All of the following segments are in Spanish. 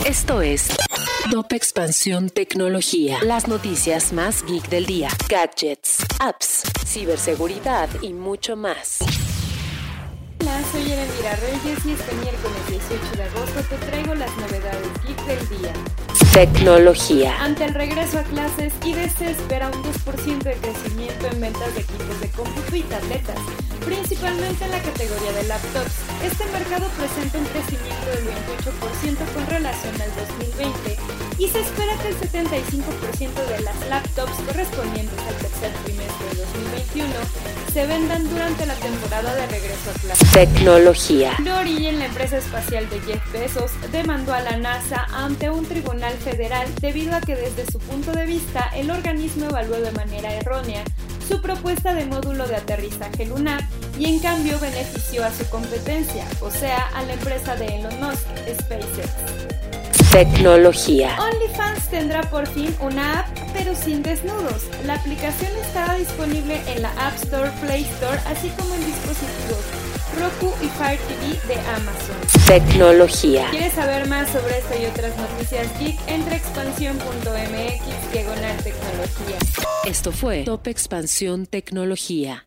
Esto es Top Expansión Tecnología. Las noticias más geek del día. Gadgets, apps, ciberseguridad y mucho más. Hola, soy Erendira Reyes y este miércoles 18 de agosto te traigo las novedades geek del día. Tecnología. Ante el regreso a clases, IDC espera un 2% de crecimiento en ventas de equipos de cómputo y tabletas, principalmente en la categoría de laptops. Este mercado presenta un crecimiento del 28% con relación al 2020 y se espera que el 75% de las laptops correspondientes al tercer trimestre 2021 se vendan durante la temporada de regreso a clases. Tecnología. Blue Origin, la empresa espacial de Jeff Bezos, demandó a la NASA ante un tribunal federal debido a que desde su punto de vista el organismo evaluó de manera errónea su propuesta de módulo de aterrizaje lunar y en cambio benefició a su competencia, o sea, a la empresa de Elon Musk, SpaceX. Tecnología. Tendrá por fin una app, pero sin desnudos. La aplicación estará disponible en la App Store, Play Store, así como en dispositivos Roku y Fire TV de Amazon. Tecnología. ¿Quieres saber más sobre esto y otras noticias geek? Entra a expansión.mx diagonal tecnología. Esto fue Top Expansión Tecnología.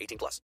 18 plus.